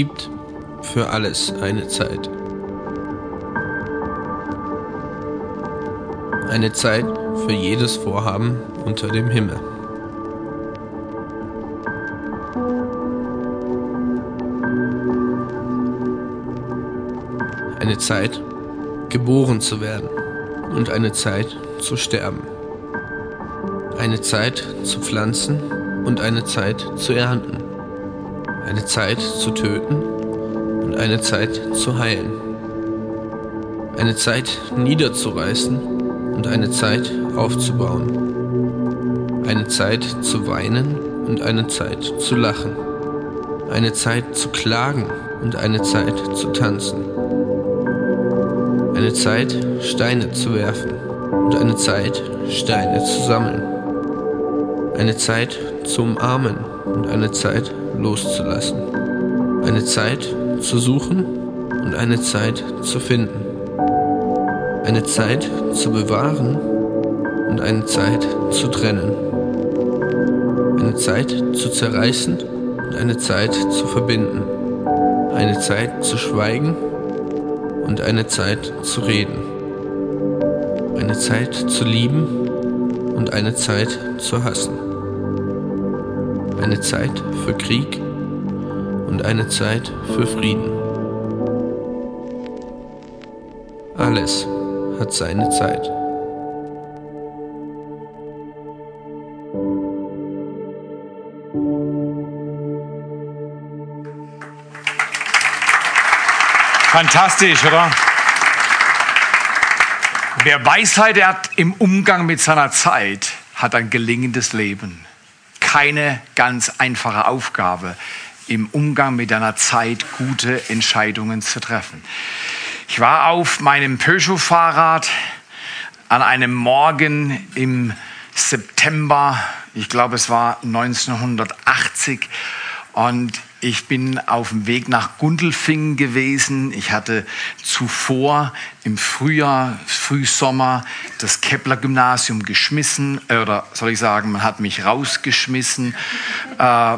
gibt für alles eine Zeit. Eine Zeit für jedes Vorhaben unter dem Himmel. Eine Zeit, geboren zu werden und eine Zeit zu sterben. Eine Zeit zu pflanzen und eine Zeit zu ernten. Eine Zeit zu töten und eine Zeit zu heilen. Eine Zeit niederzureißen und eine Zeit aufzubauen. Eine Zeit zu weinen und eine Zeit zu lachen. Eine Zeit zu klagen und eine Zeit zu tanzen. Eine Zeit Steine zu werfen und eine Zeit Steine zu sammeln. Eine Zeit zu umarmen und eine Zeit loszulassen. Eine Zeit zu suchen und eine Zeit zu finden. Eine Zeit zu bewahren und eine Zeit zu trennen. Eine Zeit zu zerreißen und eine Zeit zu verbinden. Eine Zeit zu schweigen und eine Zeit zu reden. Eine Zeit zu lieben und eine Zeit zu hassen. Eine Zeit für Krieg und eine Zeit für Frieden. Alles hat seine Zeit. Fantastisch, oder? Wer Weisheit hat im Umgang mit seiner Zeit, hat ein gelingendes Leben. Keine ganz einfache Aufgabe, im Umgang mit deiner Zeit gute Entscheidungen zu treffen. Ich war auf meinem Peugeot-Fahrrad an einem Morgen im September, ich glaube es war 1980, und ich bin auf dem Weg nach Gundelfingen gewesen. Ich hatte zuvor im Frühjahr, Frühsommer das Kepler-Gymnasium geschmissen, oder soll ich sagen, man hat mich rausgeschmissen. Äh,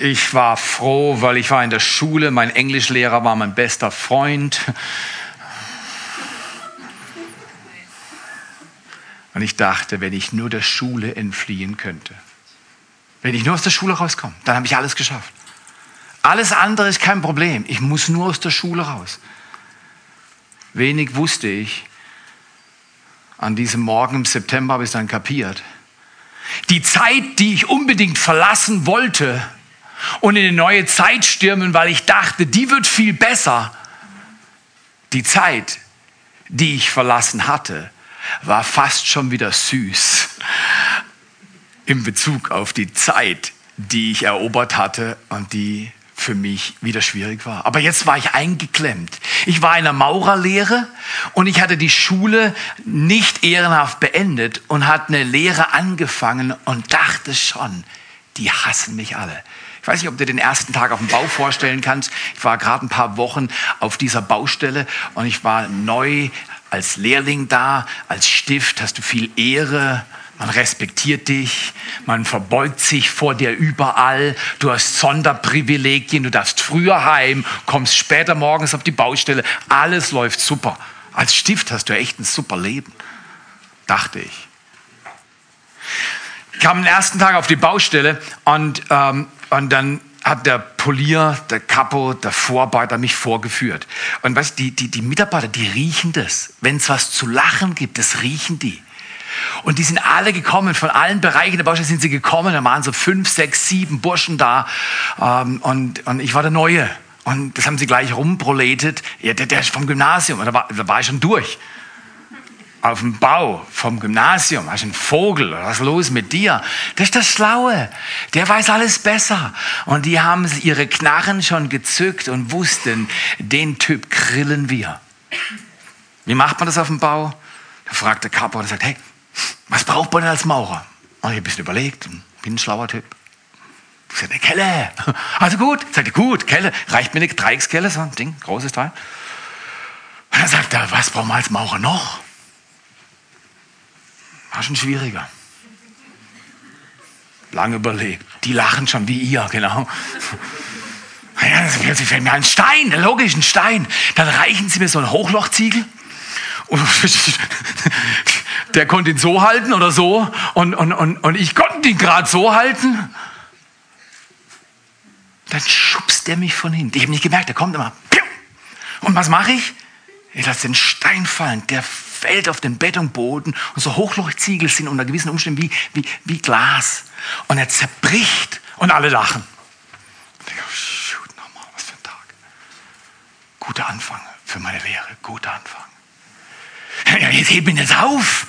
ich war froh, weil ich war in der Schule, mein Englischlehrer war mein bester Freund. Und ich dachte, wenn ich nur der Schule entfliehen könnte, wenn ich nur aus der Schule rauskomme, dann habe ich alles geschafft. Alles andere ist kein Problem. Ich muss nur aus der Schule raus. Wenig wusste ich. An diesem Morgen im September habe ich es dann kapiert. Die Zeit, die ich unbedingt verlassen wollte, und in eine neue Zeit stürmen, weil ich dachte, die wird viel besser. Die Zeit, die ich verlassen hatte, war fast schon wieder süß in Bezug auf die Zeit, die ich erobert hatte und die für mich wieder schwierig war. Aber jetzt war ich eingeklemmt. Ich war in der Maurerlehre und ich hatte die Schule nicht ehrenhaft beendet und hatte eine Lehre angefangen und dachte schon, die hassen mich alle. Ich weiß nicht, ob du den ersten Tag auf dem Bau vorstellen kannst. Ich war gerade ein paar Wochen auf dieser Baustelle und ich war neu als Lehrling da, als Stift hast du viel Ehre. Man respektiert dich, man verbeugt sich vor dir überall, du hast Sonderprivilegien, du darfst früher heim, kommst später morgens auf die Baustelle, alles läuft super. Als Stift hast du echt ein super Leben, dachte ich. Ich kam am ersten Tag auf die Baustelle und ähm, und dann hat der Polier, der Kapo, der Vorarbeiter mich vorgeführt. Und weißt die, die, die Mitarbeiter, die riechen das. Wenn es was zu lachen gibt, das riechen die. Und die sind alle gekommen, von allen Bereichen der Baustelle sind sie gekommen. Da waren so fünf, sechs, sieben Burschen da. Ähm, und, und ich war der Neue. Und das haben sie gleich rumproletet. Ja, der, der ist vom Gymnasium. Da war, da war ich schon durch auf dem Bau vom Gymnasium, hast ein Vogel, was ist los mit dir? Das ist das Schlaue, der weiß alles besser. Und die haben ihre Knarren schon gezückt und wussten, den Typ grillen wir. Wie macht man das auf dem Bau? Da fragt der Kapo und sagt, hey, was braucht man denn als Maurer? Und ich ein bisschen überlegt, bin ein schlauer Typ. Ich sage, eine Kelle. Also gut, sagt er, gut, Kelle, reicht mir eine Dreieckskelle, so ein Ding, großes Teil. Und dann sagt er, was braucht man als Maurer noch? War schon schwieriger. Lange überlegt. Die lachen schon wie ihr, genau. Ja, plötzlich fällt mir ein Stein, der logischen Stein. Dann reichen sie mir so einen Hochlochziegel. Und der konnte ihn so halten oder so. Und, und, und, und ich konnte ihn gerade so halten. Dann schubst er mich von hinten. Ich habe nicht gemerkt, der kommt immer. Und was mache ich? Ich lasse den Stein fallen. Der fällt auf den Betonboden. Und so Hochlochziegel sind unter gewissen Umständen wie, wie, wie Glas. Und er zerbricht. Und alle lachen. Ich denke, oh, shoot, nochmal, was für ein Tag. Guter Anfang für meine Lehre. Guter Anfang. Jetzt heb ihn jetzt auf.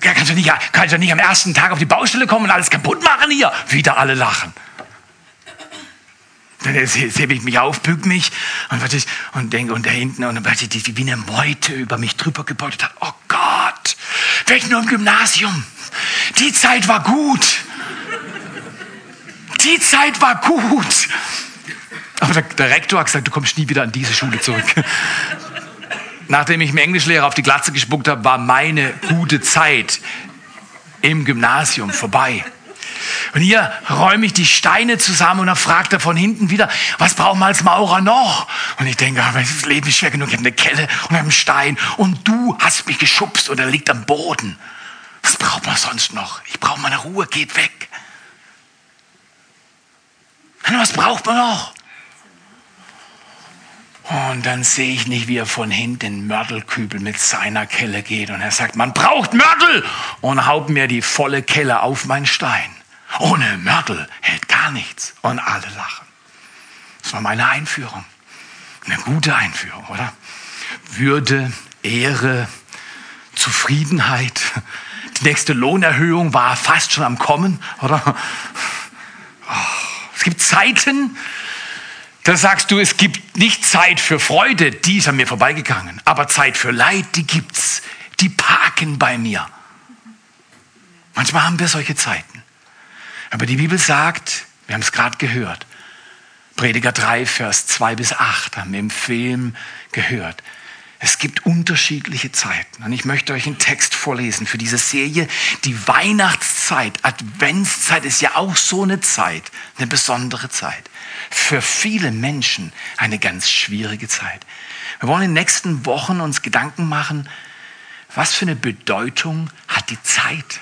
Kannst du, nicht, kannst du nicht am ersten Tag auf die Baustelle kommen und alles kaputt machen hier? Wieder alle lachen. Dann hebe ich mich auf, bück mich und, und denke, und da hinten, und dann die, wie eine Meute über mich drüber gebeutet hat. Oh Gott, ich nur im Gymnasium. Die Zeit war gut. Die Zeit war gut. Aber der, der Rektor hat gesagt, du kommst nie wieder an diese Schule zurück. Nachdem ich mir Englischlehrer auf die Glatze gespuckt habe, war meine gute Zeit im Gymnasium vorbei. Und hier räume ich die Steine zusammen und dann fragt er von hinten wieder, was braucht man als Maurer noch? Und ich denke, das Leben ist schwer genug, ich habe eine Kelle und einen Stein und du hast mich geschubst und er liegt am Boden. Was braucht man sonst noch? Ich brauche meine Ruhe, geht weg. Was braucht man noch? Und dann sehe ich nicht, wie er von hinten Mörtelkübel mit seiner Kelle geht. Und er sagt, man braucht Mörtel! Und haut mir die volle Kelle auf meinen Stein. Ohne Mörtel hält gar nichts. Und alle lachen. Das war meine Einführung. Eine gute Einführung, oder? Würde, Ehre, Zufriedenheit. Die nächste Lohnerhöhung war fast schon am Kommen, oder? Oh, es gibt Zeiten, da sagst du, es gibt nicht Zeit für Freude, die ist an mir vorbeigegangen. Aber Zeit für Leid, die gibt's. Die parken bei mir. Manchmal haben wir solche Zeiten. Aber die Bibel sagt, wir haben es gerade gehört, Prediger 3, Vers 2 bis 8 haben wir im Film gehört. Es gibt unterschiedliche Zeiten. Und ich möchte euch einen Text vorlesen für diese Serie. Die Weihnachtszeit, Adventszeit ist ja auch so eine Zeit, eine besondere Zeit für viele Menschen eine ganz schwierige Zeit. Wir wollen in den nächsten Wochen uns Gedanken machen, was für eine Bedeutung hat die Zeit,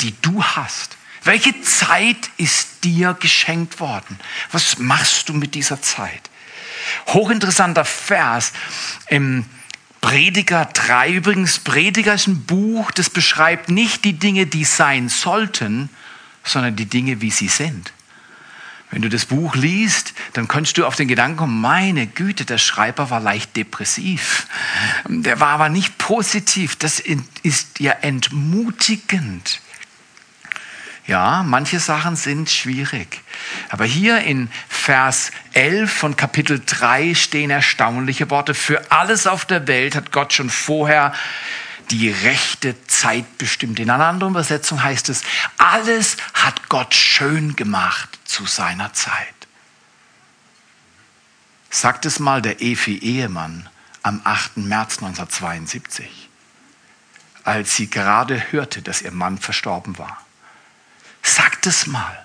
die du hast? Welche Zeit ist dir geschenkt worden? Was machst du mit dieser Zeit? Hochinteressanter Vers im Prediger 3. Übrigens, Prediger ist ein Buch, das beschreibt nicht die Dinge, die sein sollten, sondern die Dinge, wie sie sind. Wenn du das Buch liest, dann kannst du auf den Gedanken kommen, meine Güte, der Schreiber war leicht depressiv. Der war aber nicht positiv. Das ist ja entmutigend. Ja, manche Sachen sind schwierig. Aber hier in Vers 11 von Kapitel 3 stehen erstaunliche Worte. Für alles auf der Welt hat Gott schon vorher die rechte Zeit bestimmt. In einer anderen Übersetzung heißt es, alles hat Gott schön gemacht zu seiner Zeit. Sagt es mal der Efi-Ehemann am 8. März 1972, als sie gerade hörte, dass ihr Mann verstorben war. Sagt es mal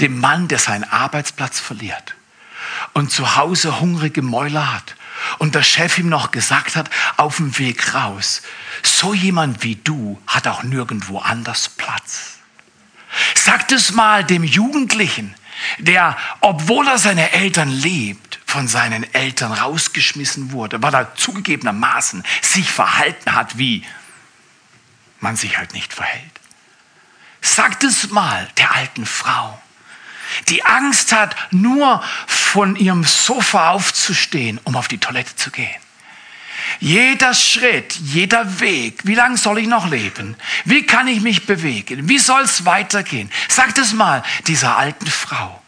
dem Mann, der seinen Arbeitsplatz verliert und zu Hause hungrige Mäuler hat und der Chef ihm noch gesagt hat, auf dem Weg raus, so jemand wie du hat auch nirgendwo anders Platz. Sagt es mal dem Jugendlichen, der, obwohl er seine Eltern lebt, von seinen Eltern rausgeschmissen wurde, weil er zugegebenermaßen sich verhalten hat, wie man sich halt nicht verhält. Sagt es mal der alten Frau, die Angst hat, nur von ihrem Sofa aufzustehen, um auf die Toilette zu gehen. Jeder Schritt, jeder Weg, wie lange soll ich noch leben? Wie kann ich mich bewegen? Wie soll es weitergehen? Sagt es mal dieser alten Frau,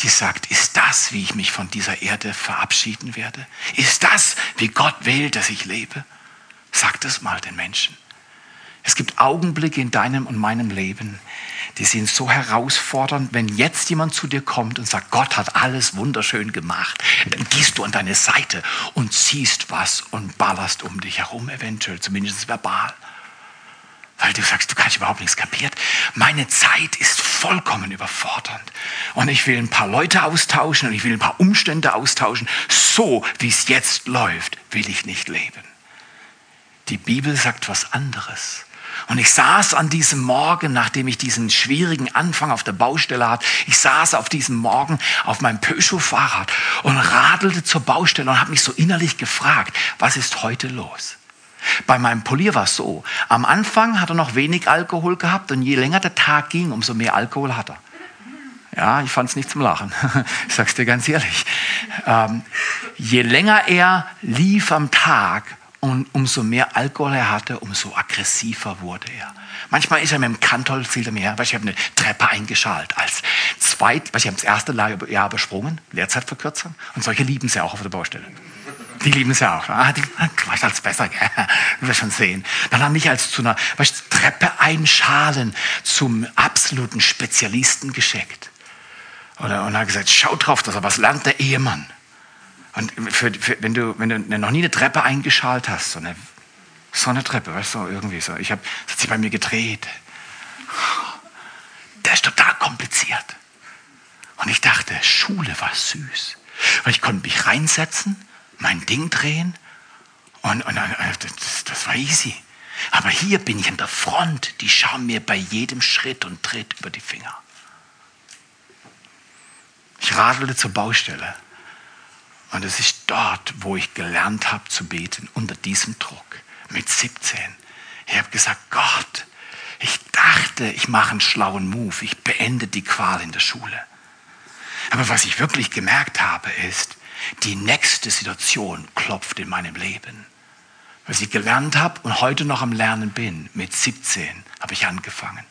die sagt, ist das, wie ich mich von dieser Erde verabschieden werde? Ist das, wie Gott will, dass ich lebe? Sagt es mal den Menschen. Es gibt Augenblicke in deinem und meinem Leben, die sind so herausfordernd, wenn jetzt jemand zu dir kommt und sagt, Gott hat alles wunderschön gemacht, dann gehst du an deine Seite und siehst was und ballerst um dich herum, eventuell, zumindest verbal. Weil du sagst, du kannst überhaupt nichts kapiert. Meine Zeit ist vollkommen überfordernd. Und ich will ein paar Leute austauschen und ich will ein paar Umstände austauschen. So wie es jetzt läuft, will ich nicht leben. Die Bibel sagt was anderes. Und ich saß an diesem Morgen, nachdem ich diesen schwierigen Anfang auf der Baustelle hatte, ich saß auf diesem Morgen auf meinem Peugeot-Fahrrad und radelte zur Baustelle und habe mich so innerlich gefragt, was ist heute los? Bei meinem Polier war es so, am Anfang hat er noch wenig Alkohol gehabt und je länger der Tag ging, umso mehr Alkohol hat er. Ja, ich fand es nicht zum Lachen. Ich sag's dir ganz ehrlich. Ähm, je länger er lief am Tag, und umso mehr Alkohol er hatte, umso aggressiver wurde er. Manchmal ist er mit dem Kantol viel mehr, weil ich habe eine Treppe eingeschaltet. Als zweit, weil ich habe das erste Jahr übersprungen, Lehrzeitverkürzung. Und solche lieben sie auch auf der Baustelle. Die lieben sie auch. Ah, die, weiß als besser, gell? Wirst schon sehen. Dann haben mich als zu einer weißt, Treppe einschalen zum absoluten Spezialisten geschickt. Und, und hat gesagt, schau drauf, dass er was lernt, der Ehemann. Und für, für, wenn, du, wenn du noch nie eine Treppe eingeschalt hast, so eine, so Treppe, weißt du, irgendwie so. Ich hab, das hat sich bei mir gedreht. Der ist total kompliziert. Und ich dachte, Schule war süß. Weil ich konnte mich reinsetzen, mein Ding drehen und, und das, das war easy. Aber hier bin ich an der Front, die schauen mir bei jedem Schritt und Tritt über die Finger. Ich radelte zur Baustelle und es ist dort, wo ich gelernt habe zu beten, unter diesem Druck, mit 17. Ich habe gesagt, Gott, ich dachte, ich mache einen schlauen Move, ich beende die Qual in der Schule. Aber was ich wirklich gemerkt habe, ist, die nächste Situation klopft in meinem Leben. Was ich gelernt habe und heute noch am Lernen bin, mit 17 habe ich angefangen.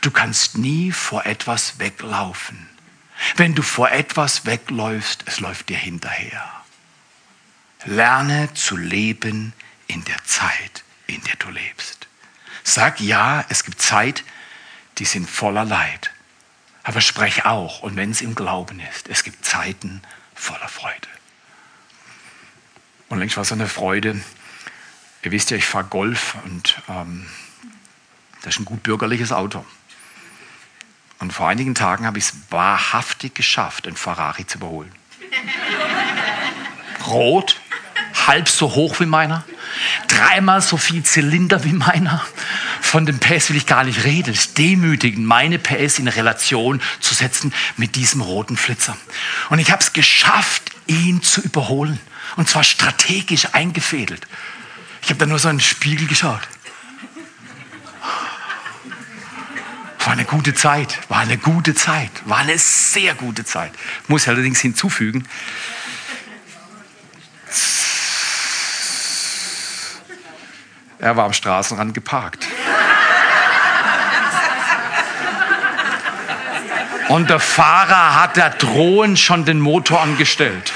Du kannst nie vor etwas weglaufen. Wenn du vor etwas wegläufst, es läuft dir hinterher. Lerne zu leben in der Zeit, in der du lebst. Sag ja, es gibt Zeit, die sind voller Leid. Aber sprech auch, und wenn es im Glauben ist, es gibt Zeiten voller Freude. Und längst war so eine Freude. Ihr wisst ja, ich fahre Golf und ähm, das ist ein gut bürgerliches Auto. Und vor einigen Tagen habe ich es wahrhaftig geschafft, einen Ferrari zu überholen. Rot, halb so hoch wie meiner, dreimal so viel Zylinder wie meiner. Von dem PS will ich gar nicht reden. Es ist demütigend, meine PS in Relation zu setzen mit diesem roten Flitzer. Und ich habe es geschafft, ihn zu überholen. Und zwar strategisch eingefädelt. Ich habe da nur so einen Spiegel geschaut. War eine gute Zeit, war eine gute Zeit, war eine sehr gute Zeit. Muss allerdings hinzufügen, er war am Straßenrand geparkt. Und der Fahrer hat da drohend schon den Motor angestellt.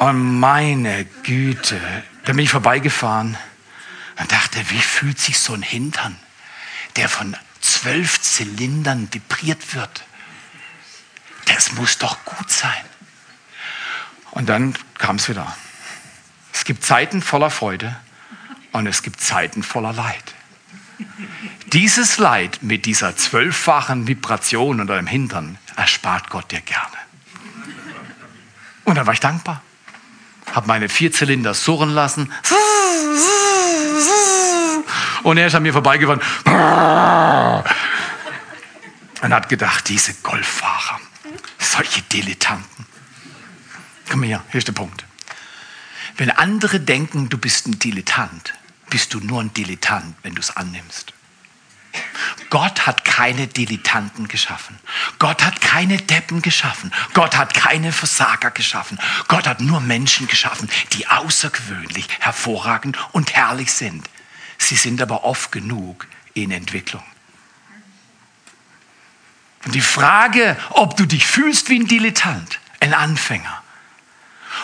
Und meine Güte, da bin ich vorbeigefahren und dachte, wie fühlt sich so ein Hintern, der von zwölf Zylindern vibriert wird. Das muss doch gut sein. Und dann kam es wieder. Es gibt Zeiten voller Freude und es gibt Zeiten voller Leid. Dieses Leid mit dieser zwölffachen Vibration unter dem Hintern erspart Gott dir gerne. Und dann war ich dankbar. Habe meine vier Zylinder surren lassen. Und er ist an mir vorbeigefahren und hat gedacht, diese Golffahrer, solche Dilettanten. Komm her, hier ist der Punkt. Wenn andere denken, du bist ein Dilettant, bist du nur ein Dilettant, wenn du es annimmst. Gott hat keine Dilettanten geschaffen. Gott hat keine Deppen geschaffen. Gott hat keine Versager geschaffen. Gott hat nur Menschen geschaffen, die außergewöhnlich, hervorragend und herrlich sind. Sie sind aber oft genug in Entwicklung. Und die Frage, ob du dich fühlst wie ein Dilettant, ein Anfänger,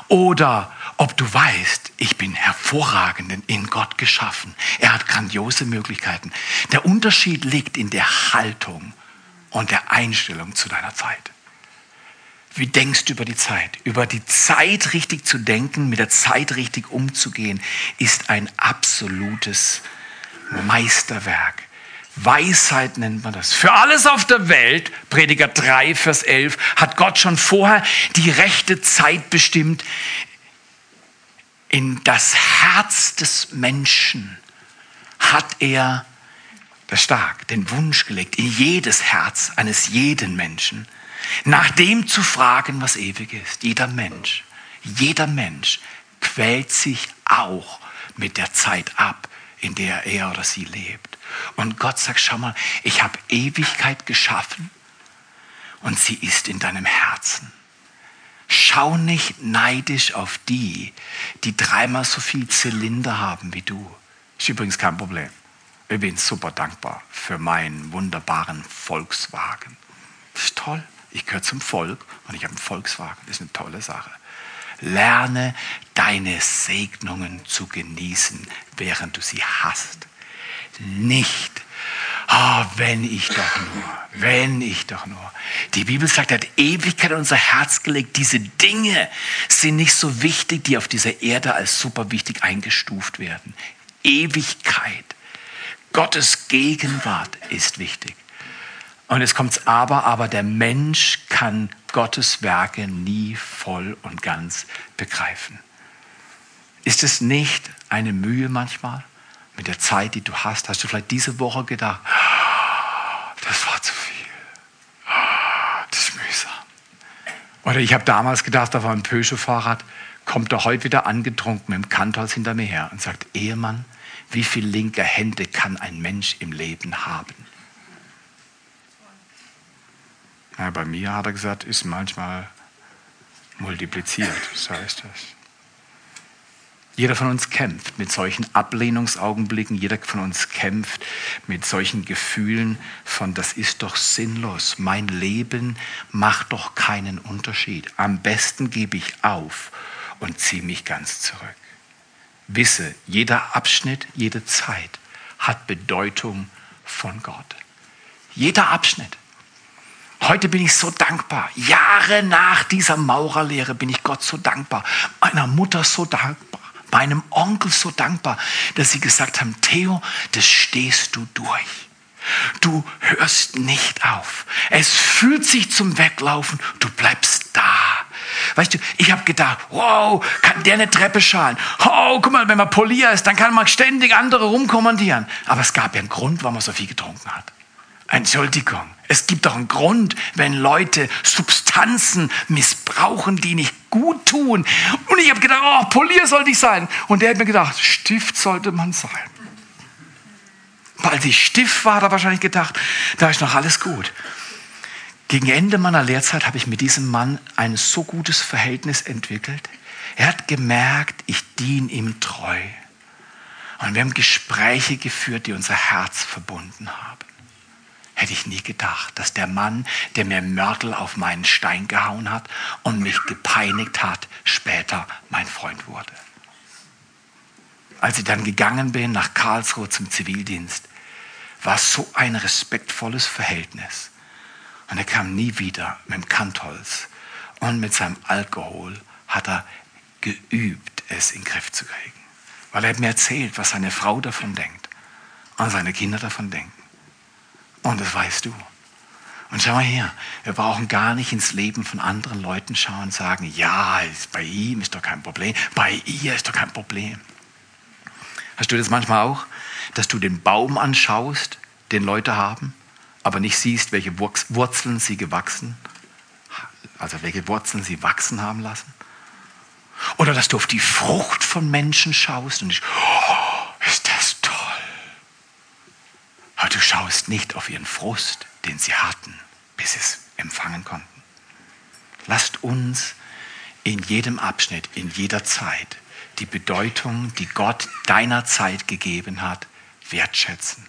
oder ob du weißt, ich bin hervorragend in Gott geschaffen. Er hat grandiose Möglichkeiten. Der Unterschied liegt in der Haltung und der Einstellung zu deiner Zeit. Wie denkst du über die Zeit? Über die Zeit richtig zu denken, mit der Zeit richtig umzugehen, ist ein absolutes Meisterwerk. Weisheit nennt man das. Für alles auf der Welt, Prediger 3, Vers 11, hat Gott schon vorher die rechte Zeit bestimmt, in das Herz des Menschen hat er, das stark, den Wunsch gelegt, in jedes Herz eines jeden Menschen, nach dem zu fragen, was ewig ist. Jeder Mensch, jeder Mensch quält sich auch mit der Zeit ab, in der er oder sie lebt. Und Gott sagt, schau mal, ich habe Ewigkeit geschaffen und sie ist in deinem Herzen. Schau nicht neidisch auf die, die dreimal so viel Zylinder haben wie du. Ist übrigens kein Problem. Ich bin super dankbar für meinen wunderbaren Volkswagen. Ist toll. Ich gehöre zum Volk und ich habe einen Volkswagen. Das ist eine tolle Sache. Lerne deine Segnungen zu genießen, während du sie hast. Nicht, oh, wenn ich doch nur, wenn ich doch nur. Die Bibel sagt, er hat Ewigkeit in unser Herz gelegt. Diese Dinge sind nicht so wichtig, die auf dieser Erde als super wichtig eingestuft werden. Ewigkeit, Gottes Gegenwart ist wichtig. Und jetzt kommt's aber, aber der Mensch kann Gottes Werke nie voll und ganz begreifen. Ist es nicht eine Mühe manchmal mit der Zeit, die du hast? Hast du vielleicht diese Woche gedacht, das war zu viel. Das ist mühsam. Oder ich habe damals gedacht, auf einem Peugeot-Fahrrad kommt er heute wieder angetrunken mit dem Kantholz hinter mir her und sagt, Ehemann, wie viele linke Hände kann ein Mensch im Leben haben? Ja, bei mir hat er gesagt, ist manchmal multipliziert, so heißt das. Jeder von uns kämpft mit solchen Ablehnungsaugenblicken, jeder von uns kämpft mit solchen Gefühlen von, das ist doch sinnlos, mein Leben macht doch keinen Unterschied. Am besten gebe ich auf und ziehe mich ganz zurück. Wisse, jeder Abschnitt, jede Zeit hat Bedeutung von Gott. Jeder Abschnitt. Heute bin ich so dankbar. Jahre nach dieser Maurerlehre bin ich Gott so dankbar. Meiner Mutter so dankbar. Meinem Onkel so dankbar, dass sie gesagt haben, Theo, das stehst du durch. Du hörst nicht auf. Es fühlt sich zum Weglaufen. Du bleibst da. Weißt du, ich habe gedacht, wow, kann der eine Treppe schalen? Oh, guck mal, wenn man Polier ist, dann kann man ständig andere rumkommandieren. Aber es gab ja einen Grund, warum man so viel getrunken hat. Entschuldigung. Es gibt doch einen Grund, wenn Leute Substanzen missbrauchen, die nicht gut tun. Und ich habe gedacht, oh, Polier sollte ich sein. Und der hat mir gedacht, Stift sollte man sein. Weil ich Stift war, hat er wahrscheinlich gedacht, da ist noch alles gut. Gegen Ende meiner Lehrzeit habe ich mit diesem Mann ein so gutes Verhältnis entwickelt. Er hat gemerkt, ich diene ihm treu. Und wir haben Gespräche geführt, die unser Herz verbunden haben. Hätte ich nie gedacht, dass der Mann, der mir Mörtel auf meinen Stein gehauen hat und mich gepeinigt hat, später mein Freund wurde. Als ich dann gegangen bin nach Karlsruhe zum Zivildienst, war so ein respektvolles Verhältnis. Und er kam nie wieder mit dem Kantholz. Und mit seinem Alkohol hat er geübt, es in den Griff zu kriegen. Weil er hat mir erzählt, was seine Frau davon denkt und seine Kinder davon denken. Und das weißt du. Und schau mal her, wir brauchen gar nicht ins Leben von anderen Leuten schauen und sagen, ja, bei ihm ist doch kein Problem, bei ihr ist doch kein Problem. Hast du das manchmal auch, dass du den Baum anschaust, den Leute haben, aber nicht siehst, welche Wurzeln sie gewachsen, also welche Wurzeln sie wachsen haben lassen? Oder dass du auf die Frucht von Menschen schaust und dich, oh, ist das aber du schaust nicht auf ihren Frust, den sie hatten, bis sie es empfangen konnten. Lasst uns in jedem Abschnitt, in jeder Zeit die Bedeutung, die Gott deiner Zeit gegeben hat, wertschätzen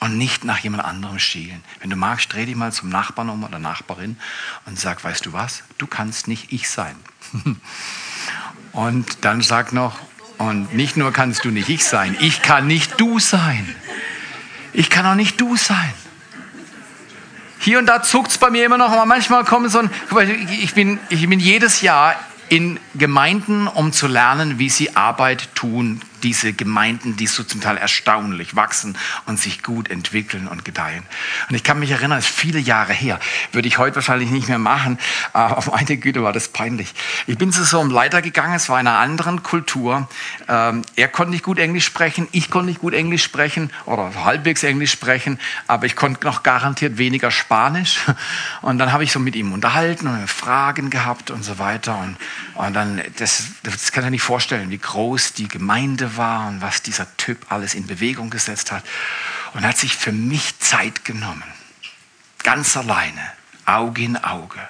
und nicht nach jemand anderem schielen. Wenn du magst, dreh dich mal zum Nachbarn um oder Nachbarin und sag, weißt du was, du kannst nicht ich sein. und dann sag noch, und nicht nur kannst du nicht ich sein, ich kann nicht du sein. Ich kann auch nicht du sein. Hier und da zuckt es bei mir immer noch, aber manchmal kommt so ein, ich bin, ich bin jedes Jahr in Gemeinden, um zu lernen, wie sie Arbeit tun diese Gemeinden, die so zum Teil erstaunlich wachsen und sich gut entwickeln und gedeihen. Und ich kann mich erinnern, es ist viele Jahre her, würde ich heute wahrscheinlich nicht mehr machen, aber auf meine Güte war das peinlich. Ich bin zu so einem Leiter gegangen, es war in einer anderen Kultur. Ähm, er konnte nicht gut Englisch sprechen, ich konnte nicht gut Englisch sprechen oder halbwegs Englisch sprechen, aber ich konnte noch garantiert weniger Spanisch. Und dann habe ich so mit ihm unterhalten und Fragen gehabt und so weiter. Und, und dann, das, das kann er nicht vorstellen, wie groß die Gemeinde war und was dieser Typ alles in Bewegung gesetzt hat. Und hat sich für mich Zeit genommen. Ganz alleine, Auge in Auge.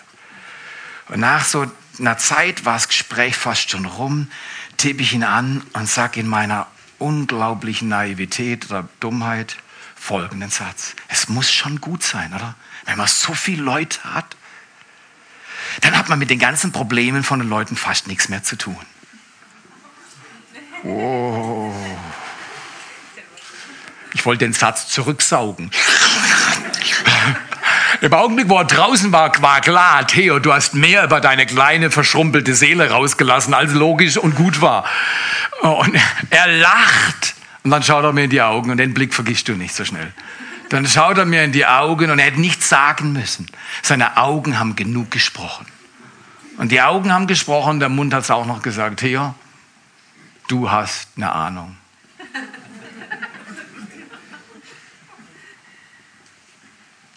Und nach so einer Zeit war das Gespräch fast schon rum, tippe ich ihn an und sage in meiner unglaublichen Naivität oder Dummheit folgenden Satz. Es muss schon gut sein, oder? Wenn man so viele Leute hat, dann hat man mit den ganzen Problemen von den Leuten fast nichts mehr zu tun. Oh. Ich wollte den Satz zurücksaugen. Im Augenblick, wo er draußen war, war klar, Theo, du hast mehr über deine kleine, verschrumpelte Seele rausgelassen, als logisch und gut war. Und er lacht. Und dann schaut er mir in die Augen und den Blick vergisst du nicht so schnell. Dann schaut er mir in die Augen und er hätte nichts sagen müssen. Seine Augen haben genug gesprochen. Und die Augen haben gesprochen, der Mund hat es auch noch gesagt, Theo, du hast eine Ahnung.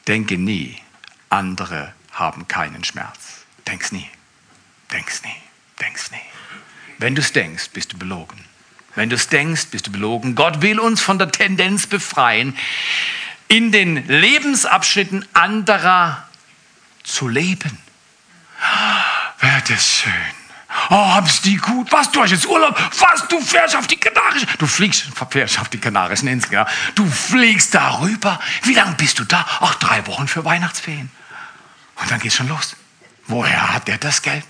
Denke nie, andere haben keinen Schmerz. Denk's nie. Denk's nie. Denk's nie. Wenn du's denkst, bist du belogen. Wenn du's denkst, bist du belogen. Gott will uns von der Tendenz befreien, in den Lebensabschnitten anderer zu leben. Wäre das schön. Oh, haben's die gut? Was, du hast jetzt Urlaub? Was, du fährst auf die Kanarischen? Du fliegst, fährst auf die Kanarischen Inseln, ja? Du fliegst darüber. Wie lange bist du da? Ach, drei Wochen für Weihnachtsferien. Und dann geht's schon los. Woher hat der das Geld?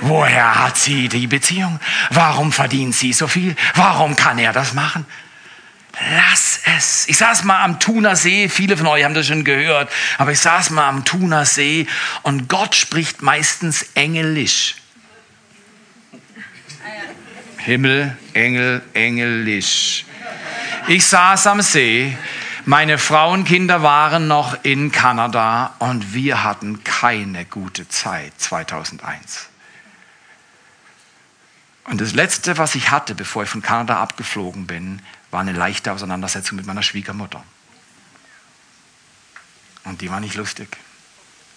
Woher hat sie die Beziehung? Warum verdient sie so viel? Warum kann er das machen? Lass es. Ich saß mal am Thunersee, viele von euch haben das schon gehört, aber ich saß mal am Thunersee und Gott spricht meistens Englisch. Himmel, Engel, Engelisch. Ich saß am See, meine Frau und Kinder waren noch in Kanada und wir hatten keine gute Zeit 2001. Und das Letzte, was ich hatte, bevor ich von Kanada abgeflogen bin, war eine leichte Auseinandersetzung mit meiner Schwiegermutter. Und die war nicht lustig,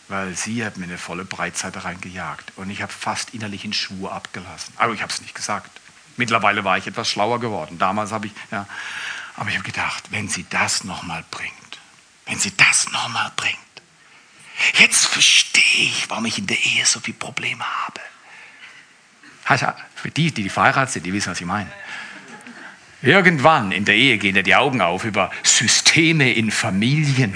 weil sie hat mir eine volle Breitseite reingejagt. Und ich habe fast innerlich einen Schwur abgelassen. Aber ich habe es nicht gesagt. Mittlerweile war ich etwas schlauer geworden. Damals habe ich, ja. Aber ich habe gedacht, wenn sie das nochmal bringt, wenn sie das nochmal bringt, jetzt verstehe ich, warum ich in der Ehe so viele Probleme habe. Also für die, die verheiratet sind, die wissen, was ich meine. Irgendwann in der Ehe gehen dir die Augen auf über Systeme in Familien.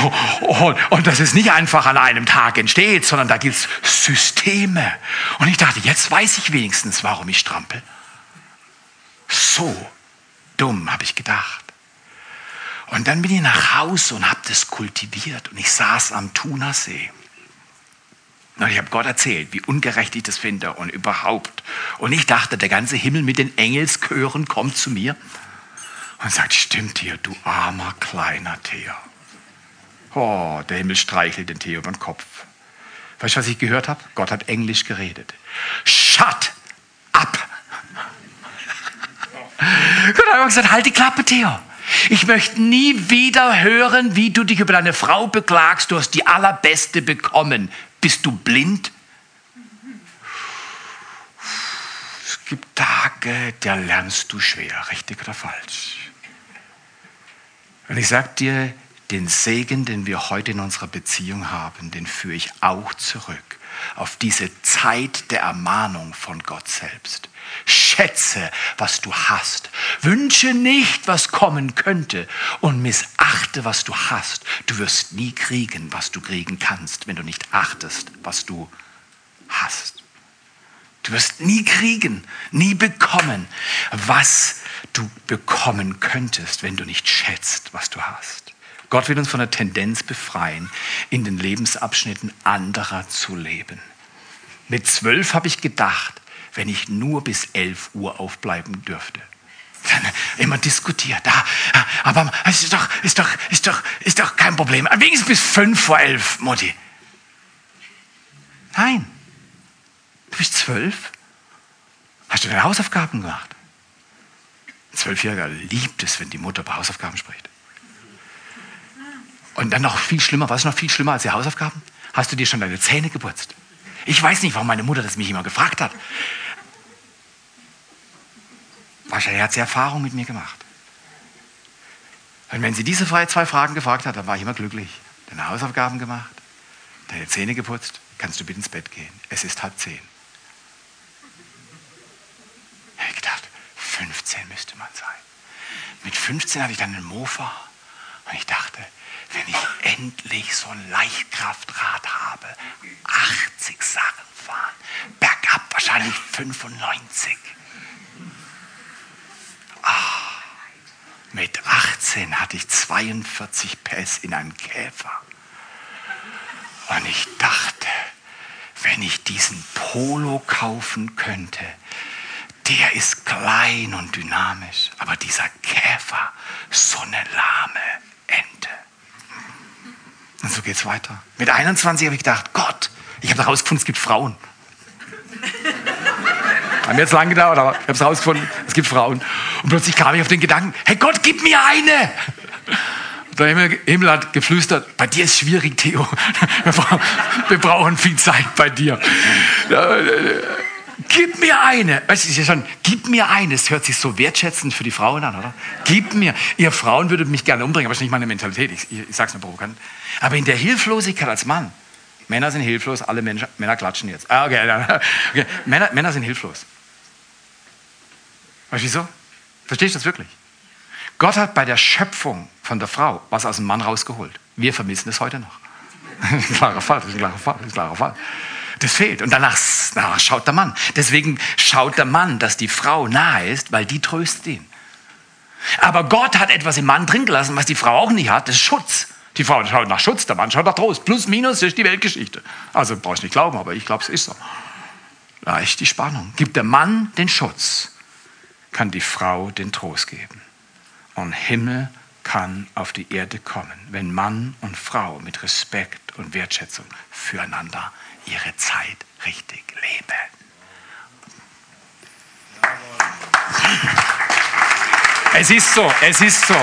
Und, dass es nicht einfach an einem Tag entsteht, sondern da gibt es Systeme. Und ich dachte, jetzt weiß ich wenigstens, warum ich strampel. So dumm, habe ich gedacht. Und dann bin ich nach Hause und habe das kultiviert. Und ich saß am Thunersee. Und ich habe Gott erzählt, wie ungerecht ich das finde und überhaupt. Und ich dachte, der ganze Himmel mit den Engelschören kommt zu mir und sagt, stimmt hier, du armer kleiner Theo. Oh, der Himmel streichelt den Theo über den Kopf. Weißt du, was ich gehört habe? Gott hat Englisch geredet. Shut up! Gott hat gesagt, halt die Klappe, Theo. Ich möchte nie wieder hören, wie du dich über deine Frau beklagst. Du hast die allerbeste bekommen. Bist du blind? Es gibt Tage, da lernst du schwer, richtig oder falsch. Und ich sage dir, den Segen, den wir heute in unserer Beziehung haben, den führe ich auch zurück auf diese Zeit der Ermahnung von Gott selbst. Schätze, was du hast. Wünsche nicht, was kommen könnte und missachte, was du hast. Du wirst nie kriegen, was du kriegen kannst, wenn du nicht achtest, was du hast. Du wirst nie kriegen, nie bekommen, was du bekommen könntest, wenn du nicht schätzt, was du hast. Gott will uns von der Tendenz befreien, in den Lebensabschnitten anderer zu leben. Mit zwölf habe ich gedacht, wenn ich nur bis 11 Uhr aufbleiben dürfte. Dann immer diskutiert. Ah, aber es ist doch, ist, doch, ist, doch, ist doch kein Problem. Wenigstens bis 5 vor 11, Mutti. Nein. Du bist zwölf. Hast du deine Hausaufgaben gemacht? Ein Zwölfjähriger liebt es, wenn die Mutter über Hausaufgaben spricht. Und dann noch viel schlimmer, was ist noch viel schlimmer als die Hausaufgaben? Hast du dir schon deine Zähne geputzt? Ich weiß nicht, warum meine Mutter das mich immer gefragt hat. Wahrscheinlich hat sie Erfahrung mit mir gemacht. Und wenn sie diese zwei Fragen gefragt hat, dann war ich immer glücklich. Deine Hausaufgaben gemacht, deine Zähne geputzt, kannst du bitte ins Bett gehen. Es ist halb zehn. Ich habe gedacht, 15 müsste man sein. Mit 15 hatte ich dann einen Mofa und ich dachte, wenn ich endlich so ein Leichtkraftrad habe, 80 Sachen fahren, bergab wahrscheinlich 95. Ah, mit 18 hatte ich 42 PS in einem Käfer. Und ich dachte, wenn ich diesen Polo kaufen könnte, der ist klein und dynamisch, aber dieser Käfer, so eine lahme. Und so geht es weiter. Mit 21 habe ich gedacht, Gott, ich habe herausgefunden, es gibt Frauen. Hat mir jetzt lang gedauert, aber ich habe es herausgefunden, es gibt Frauen. Und plötzlich kam ich auf den Gedanken, hey Gott, gib mir eine. Der Himmel hat geflüstert, bei dir ist schwierig, Theo. Wir brauchen viel Zeit bei dir. Gib mir eine. Du, ist ja schon, gib mir eine. Es hört sich so wertschätzend für die Frauen an, oder? Gib mir. Ihr Frauen würdet mich gerne umbringen, aber das ist nicht meine Mentalität. Ich, ich, ich sag's nur provokant. Aber in der Hilflosigkeit als Mann, Männer sind hilflos, alle Menschen, Männer klatschen jetzt. Ah, okay, okay. Männer, Männer sind hilflos. Weißt du wieso? Verstehst du das wirklich? Gott hat bei der Schöpfung von der Frau was aus dem Mann rausgeholt. Wir vermissen es heute noch. Das ist ein klarer Fall, das ist ein klarer Fall, das ist ein klarer Fall. Das fehlt. Und danach, danach schaut der Mann. Deswegen schaut der Mann, dass die Frau nahe ist, weil die tröstet ihn. Aber Gott hat etwas im Mann drin gelassen, was die Frau auch nicht hat. Das ist Schutz. Die Frau schaut nach Schutz, der Mann schaut nach Trost. Plus, minus ist die Weltgeschichte. Also brauchst nicht glauben, aber ich glaube, es ist so. Da ist die Spannung. Gibt der Mann den Schutz, kann die Frau den Trost geben. Und Himmel kann auf die Erde kommen, wenn Mann und Frau mit Respekt und Wertschätzung füreinander ihre Zeit richtig leben. Es ist so, es ist so.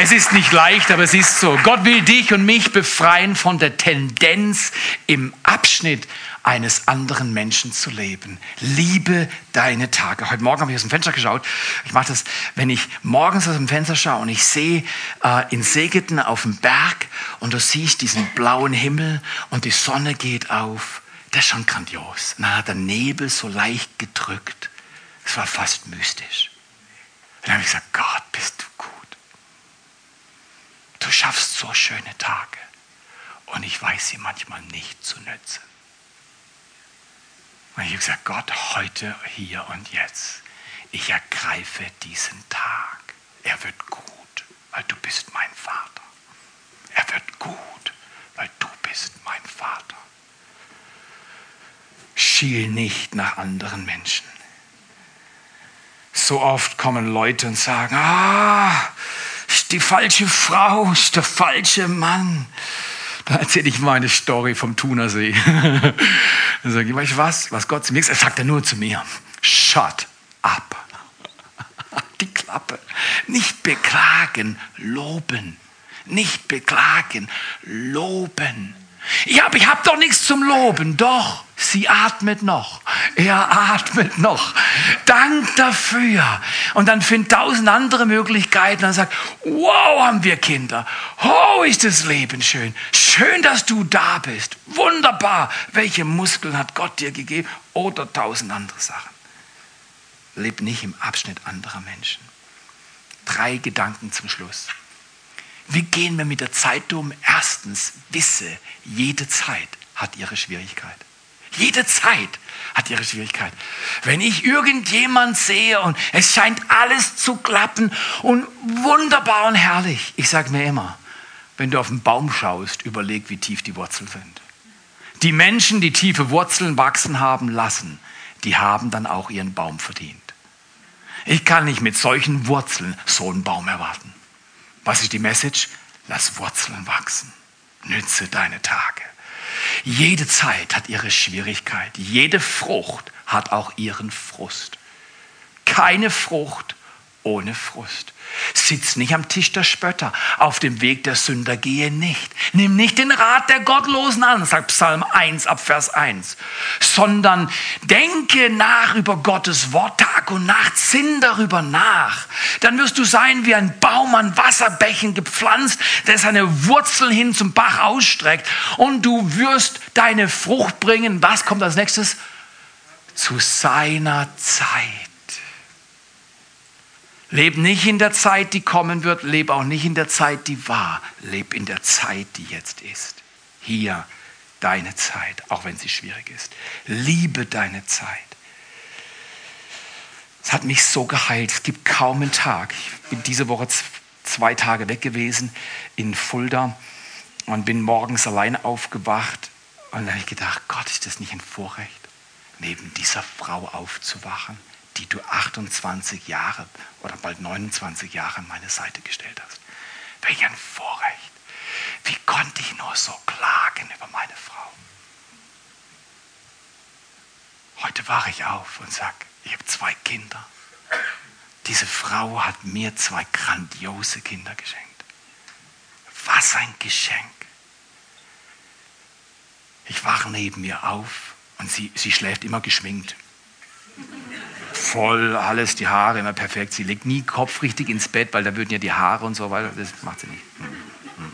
Es ist nicht leicht, aber es ist so. Gott will dich und mich befreien von der Tendenz, im Abschnitt eines anderen Menschen zu leben. Liebe deine Tage. Heute Morgen habe ich aus dem Fenster geschaut. Ich mache das, wenn ich morgens aus dem Fenster schaue und ich sehe äh, in Segeten auf dem Berg und du siehst diesen blauen Himmel und die Sonne geht auf. Das ist schon grandios. Und dann hat der Nebel so leicht gedrückt. Es war fast mystisch. Und dann habe ich gesagt, Gott, bist du gut. Du schaffst so schöne Tage und ich weiß sie manchmal nicht zu nützen. Und ich habe gesagt, Gott, heute, hier und jetzt, ich ergreife diesen Tag. Er wird gut, weil du bist mein Vater. Er wird gut, weil du bist mein Vater. Schiel nicht nach anderen Menschen. So oft kommen Leute und sagen, ah, die falsche Frau, der falsche Mann. Da erzähle ich mal eine Story vom Thunersee. Dann sage ich, weißt du was, was Gott zu mir sagt, sagt er nur zu mir, shut up. Die Klappe. Nicht beklagen, loben. Nicht beklagen, loben. Ja, aber ich habe doch nichts zum Loben. Doch, sie atmet noch. Er atmet noch. Dank dafür. Und dann finden tausend andere Möglichkeiten und sagt, wow, haben wir Kinder. Oh, ist das Leben schön. Schön, dass du da bist. Wunderbar. Welche Muskeln hat Gott dir gegeben? Oder tausend andere Sachen. Leb nicht im Abschnitt anderer Menschen. Drei Gedanken zum Schluss. Wie gehen wir mit der Zeit um? Erstens, wisse, jede Zeit hat ihre Schwierigkeit. Jede Zeit hat ihre Schwierigkeit. Wenn ich irgendjemand sehe und es scheint alles zu klappen und wunderbar und herrlich, ich sage mir immer, wenn du auf den Baum schaust, überleg, wie tief die Wurzeln sind. Die Menschen, die tiefe Wurzeln wachsen haben lassen, die haben dann auch ihren Baum verdient. Ich kann nicht mit solchen Wurzeln so einen Baum erwarten. Was ist die Message? Lass Wurzeln wachsen. Nütze deine Tage. Jede Zeit hat ihre Schwierigkeit. Jede Frucht hat auch ihren Frust. Keine Frucht ohne Frust. Sitz nicht am Tisch der Spötter. Auf dem Weg der Sünder gehe nicht. Nimm nicht den Rat der Gottlosen an, sagt Psalm 1 ab Vers 1, sondern denke nach über Gottes Wort Tag und Nacht, sinn darüber nach. Dann wirst du sein wie ein Baum an Wasserbächen gepflanzt, der seine Wurzeln hin zum Bach ausstreckt und du wirst deine Frucht bringen. Was kommt als nächstes? Zu seiner Zeit. Leb nicht in der Zeit, die kommen wird, leb auch nicht in der Zeit, die war. Leb in der Zeit, die jetzt ist. Hier deine Zeit, auch wenn sie schwierig ist. Liebe deine Zeit. Es hat mich so geheilt. Es gibt kaum einen Tag. Ich bin diese Woche zwei Tage weg gewesen in Fulda und bin morgens allein aufgewacht. Und dann habe ich gedacht, Gott, ist das nicht ein Vorrecht, neben dieser Frau aufzuwachen? Die du 28 Jahre oder bald 29 Jahre an meine Seite gestellt hast. Welch ein Vorrecht. Wie konnte ich nur so klagen über meine Frau? Heute wache ich auf und sage, ich habe zwei Kinder. Diese Frau hat mir zwei grandiose Kinder geschenkt. Was ein Geschenk. Ich wache neben ihr auf und sie, sie schläft immer geschminkt voll, alles, die Haare immer perfekt. Sie legt nie Kopf richtig ins Bett, weil da würden ja die Haare und so weiter. Das macht sie nicht. Hm, hm.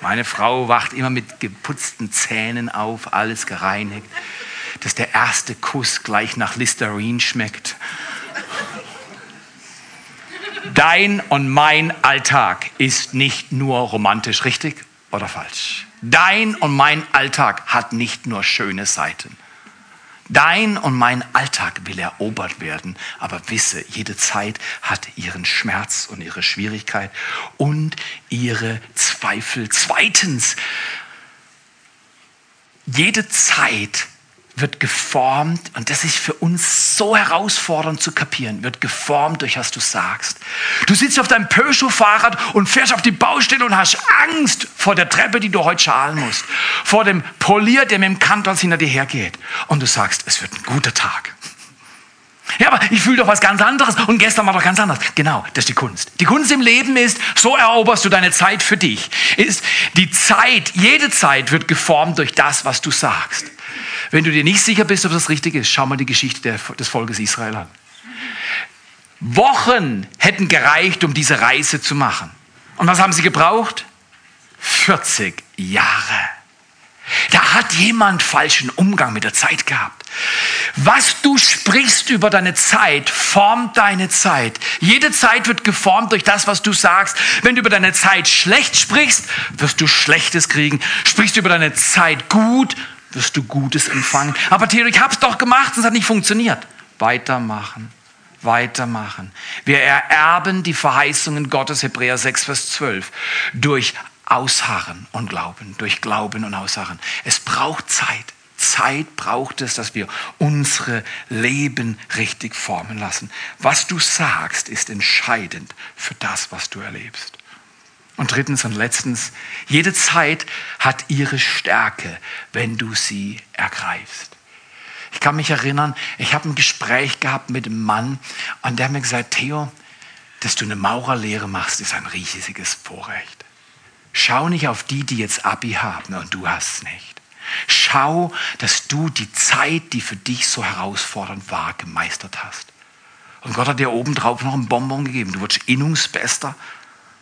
Meine Frau wacht immer mit geputzten Zähnen auf, alles gereinigt, dass der erste Kuss gleich nach Listerine schmeckt. Dein und mein Alltag ist nicht nur romantisch, richtig oder falsch? Dein und mein Alltag hat nicht nur schöne Seiten. Dein und mein Alltag will erobert werden, aber wisse, jede Zeit hat ihren Schmerz und ihre Schwierigkeit und ihre Zweifel. Zweitens, jede Zeit wird geformt, und das ist für uns so herausfordernd zu kapieren, wird geformt durch was du sagst. Du sitzt auf deinem Peugeot-Fahrrad und fährst auf die Baustelle und hast Angst vor der Treppe, die du heute schalen musst, vor dem Polier, der mit dem Kantons hinter dir hergeht. Und du sagst, es wird ein guter Tag. Ja, aber ich fühle doch was ganz anderes und gestern war doch ganz anders. Genau, das ist die Kunst. Die Kunst im Leben ist, so eroberst du deine Zeit für dich. Ist die Zeit, jede Zeit wird geformt durch das, was du sagst. Wenn du dir nicht sicher bist, ob das richtig ist, schau mal die Geschichte des Volkes Israel an. Wochen hätten gereicht, um diese Reise zu machen. Und was haben sie gebraucht? 40 Jahre. Da hat jemand falschen Umgang mit der Zeit gehabt. Was du sprichst über deine Zeit, formt deine Zeit. Jede Zeit wird geformt durch das, was du sagst. Wenn du über deine Zeit schlecht sprichst, wirst du Schlechtes kriegen. Sprichst du über deine Zeit gut, wirst du Gutes empfangen. Aber Theo, ich habe es doch gemacht es hat nicht funktioniert. Weitermachen, weitermachen. Wir ererben die Verheißungen Gottes, Hebräer 6, Vers 12, durch Ausharren und Glauben, durch Glauben und Ausharren. Es braucht Zeit. Zeit braucht es, dass wir unsere Leben richtig formen lassen. Was du sagst, ist entscheidend für das, was du erlebst. Und drittens und letztens, jede Zeit hat ihre Stärke, wenn du sie ergreifst. Ich kann mich erinnern, ich habe ein Gespräch gehabt mit einem Mann und der hat mir gesagt, Theo, dass du eine Maurerlehre machst, ist ein riesiges Vorrecht. Schau nicht auf die, die jetzt Abi haben und du hast es nicht. Schau, dass du die Zeit, die für dich so herausfordernd war, gemeistert hast. Und Gott hat dir obendrauf noch einen Bonbon gegeben. Du wurdest Innungsbester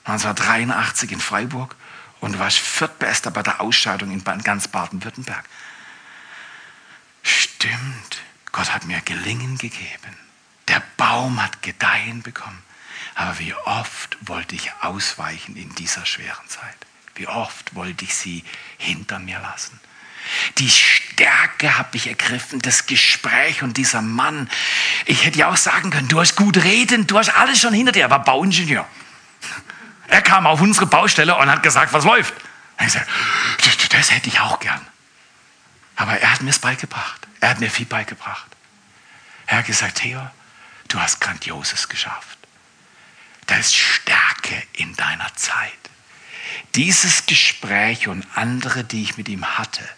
1983 in Freiburg und warst Viertbester bei der Ausscheidung in ganz Baden-Württemberg. Stimmt, Gott hat mir Gelingen gegeben. Der Baum hat Gedeihen bekommen. Aber wie oft wollte ich ausweichen in dieser schweren Zeit? Wie oft wollte ich sie hinter mir lassen? Die Stärke habe ich ergriffen, das Gespräch und dieser Mann. Ich hätte ja auch sagen können, du hast gut reden, du hast alles schon hinter dir. Er war Bauingenieur. Er kam auf unsere Baustelle und hat gesagt, was läuft. Ich gesagt, das hätte ich auch gern. Aber er hat mir es beigebracht. Er hat mir viel beigebracht. Er hat gesagt, Theo, du hast Grandioses geschafft. Da ist Stärke in deiner Zeit. Dieses Gespräch und andere, die ich mit ihm hatte,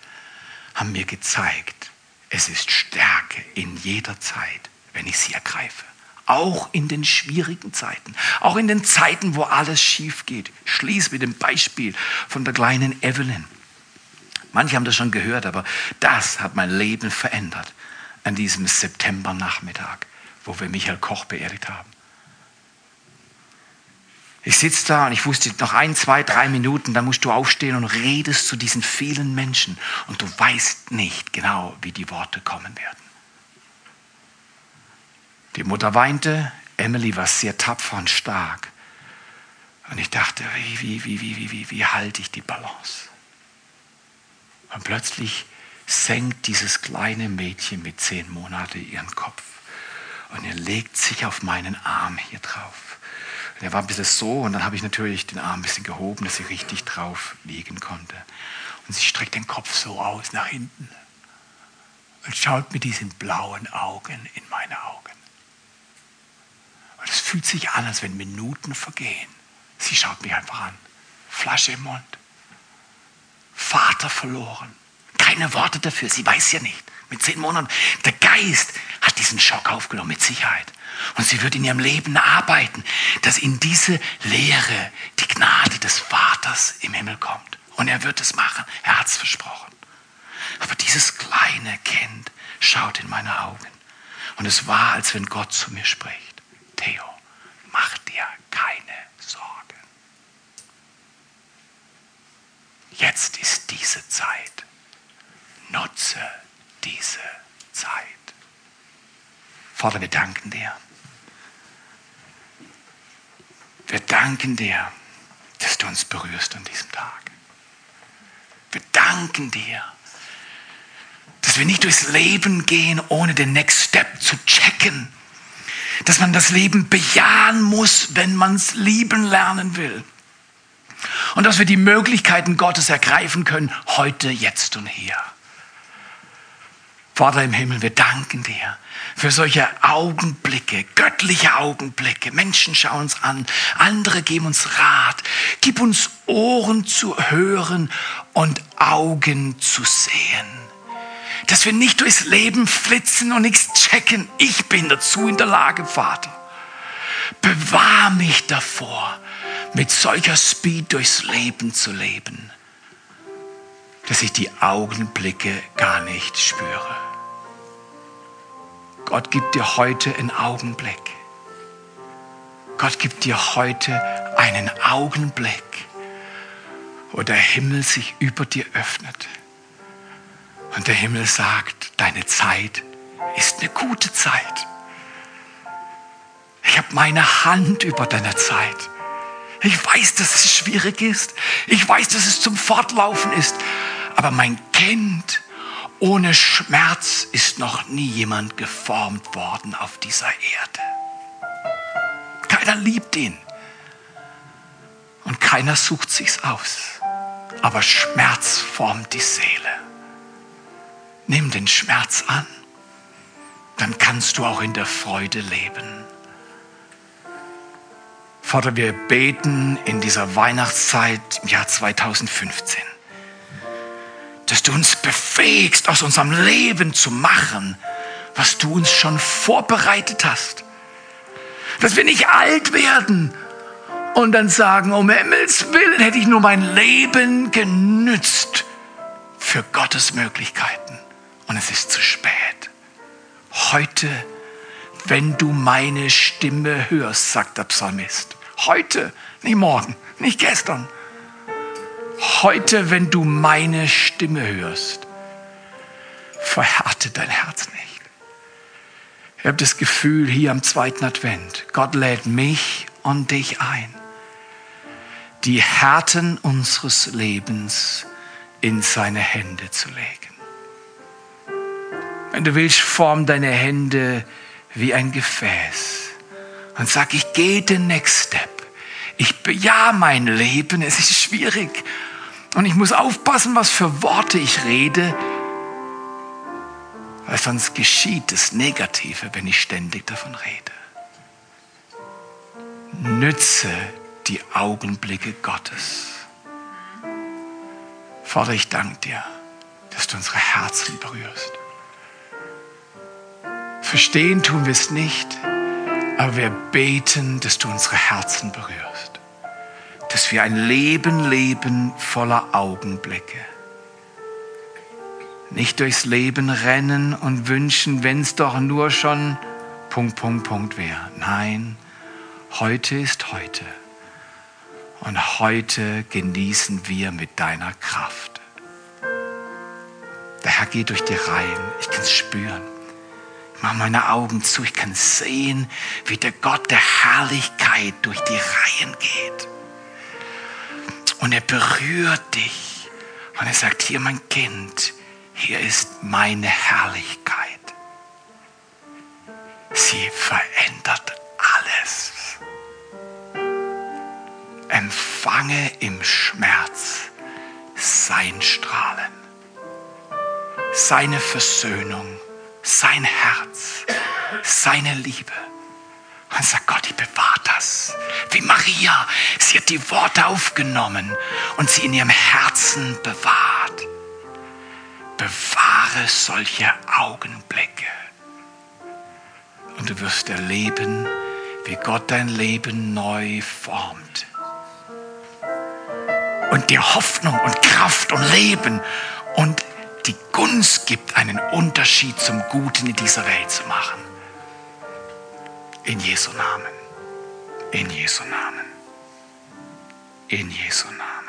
haben mir gezeigt, es ist Stärke in jeder Zeit, wenn ich sie ergreife. Auch in den schwierigen Zeiten, auch in den Zeiten, wo alles schief geht. Schließ mit dem Beispiel von der kleinen Evelyn. Manche haben das schon gehört, aber das hat mein Leben verändert an diesem Septembernachmittag, wo wir Michael Koch beerdigt haben. Ich sitze da und ich wusste, noch ein, zwei, drei Minuten, dann musst du aufstehen und redest zu diesen vielen Menschen und du weißt nicht genau, wie die Worte kommen werden. Die Mutter weinte, Emily war sehr tapfer und stark. Und ich dachte, wie, wie, wie, wie, wie, wie, wie halte ich die Balance? Und plötzlich senkt dieses kleine Mädchen mit zehn Monaten ihren Kopf und er legt sich auf meinen Arm hier drauf. Und er war ein bisschen so und dann habe ich natürlich den Arm ein bisschen gehoben, dass sie richtig drauf liegen konnte. Und sie streckt den Kopf so aus nach hinten und schaut mit diesen blauen Augen in meine Augen. Und es fühlt sich an, als wenn Minuten vergehen. Sie schaut mich einfach an. Flasche im Mund. Vater verloren. Keine Worte dafür. Sie weiß ja nicht. Mit zehn Monaten. Der Geist hat diesen Schock aufgenommen, mit Sicherheit. Und sie wird in ihrem Leben arbeiten, dass in diese Lehre die Gnade des Vaters im Himmel kommt. Und er wird es machen. Er hat es versprochen. Aber dieses kleine Kind schaut in meine Augen. Und es war, als wenn Gott zu mir spricht. Theo, mach dir keine Sorgen. Jetzt ist diese Zeit. Nutze diese Zeit. Vater, wir danken dir. Wir danken dir, dass du uns berührst an diesem Tag. Wir danken dir, dass wir nicht durchs Leben gehen, ohne den Next Step zu checken dass man das Leben bejahen muss, wenn man es lieben lernen will. Und dass wir die Möglichkeiten Gottes ergreifen können, heute, jetzt und hier. Vater im Himmel, wir danken dir für solche Augenblicke, göttliche Augenblicke. Menschen schauen uns an, andere geben uns Rat. Gib uns Ohren zu hören und Augen zu sehen dass wir nicht durchs Leben flitzen und nichts checken. Ich bin dazu in der Lage, Vater. Bewahr mich davor, mit solcher Speed durchs Leben zu leben, dass ich die Augenblicke gar nicht spüre. Gott gibt dir heute einen Augenblick. Gott gibt dir heute einen Augenblick, wo der Himmel sich über dir öffnet und der Himmel sagt, deine Zeit ist eine gute Zeit. Ich habe meine Hand über deine Zeit. Ich weiß, dass es schwierig ist. Ich weiß, dass es zum Fortlaufen ist. Aber mein Kind, ohne Schmerz ist noch nie jemand geformt worden auf dieser Erde. Keiner liebt ihn. Und keiner sucht sich's aus. Aber Schmerz formt die Seele. Nimm den Schmerz an, dann kannst du auch in der Freude leben. Vater, wir beten in dieser Weihnachtszeit im Jahr 2015, dass du uns befähigst, aus unserem Leben zu machen, was du uns schon vorbereitet hast. Dass wir nicht alt werden und dann sagen, um Himmels Willen hätte ich nur mein Leben genützt für Gottes Möglichkeiten und es ist zu spät. Heute, wenn du meine Stimme hörst, sagt der Psalmist. Heute, nicht morgen, nicht gestern. Heute, wenn du meine Stimme hörst, verhärte dein Herz nicht. Ich habe das Gefühl hier am zweiten Advent, Gott lädt mich und dich ein, die Härten unseres Lebens in seine Hände zu legen. Wenn du willst, form deine Hände wie ein Gefäß und sag, ich gehe den Next Step. Ich bejahe mein Leben, es ist schwierig. Und ich muss aufpassen, was für Worte ich rede, Weil sonst geschieht das Negative, wenn ich ständig davon rede. Nütze die Augenblicke Gottes. Vater, ich danke dir, dass du unsere Herzen berührst. Verstehen tun wir es nicht, aber wir beten, dass du unsere Herzen berührst. Dass wir ein Leben leben voller Augenblicke. Nicht durchs Leben rennen und wünschen, wenn es doch nur schon Punkt, Punkt, Punkt wäre. Nein, heute ist heute. Und heute genießen wir mit deiner Kraft. Der Herr geht durch die Reihen. Ich kann es spüren. Ich mache meine Augen zu. Ich kann sehen, wie der Gott der Herrlichkeit durch die Reihen geht. Und er berührt dich. Und er sagt, hier mein Kind, hier ist meine Herrlichkeit. Sie verändert alles. Empfange im Schmerz sein Strahlen, seine Versöhnung, sein Herz, seine Liebe. Und sagt Gott, ich bewahre das. Wie Maria, sie hat die Worte aufgenommen und sie in ihrem Herzen bewahrt. Bewahre solche Augenblicke. Und du wirst erleben, wie Gott dein Leben neu formt. Und dir Hoffnung und Kraft und Leben und die Gunst gibt, einen Unterschied zum Guten in dieser Welt zu machen. In Jesu Namen. In Jesu Namen. In Jesu Namen.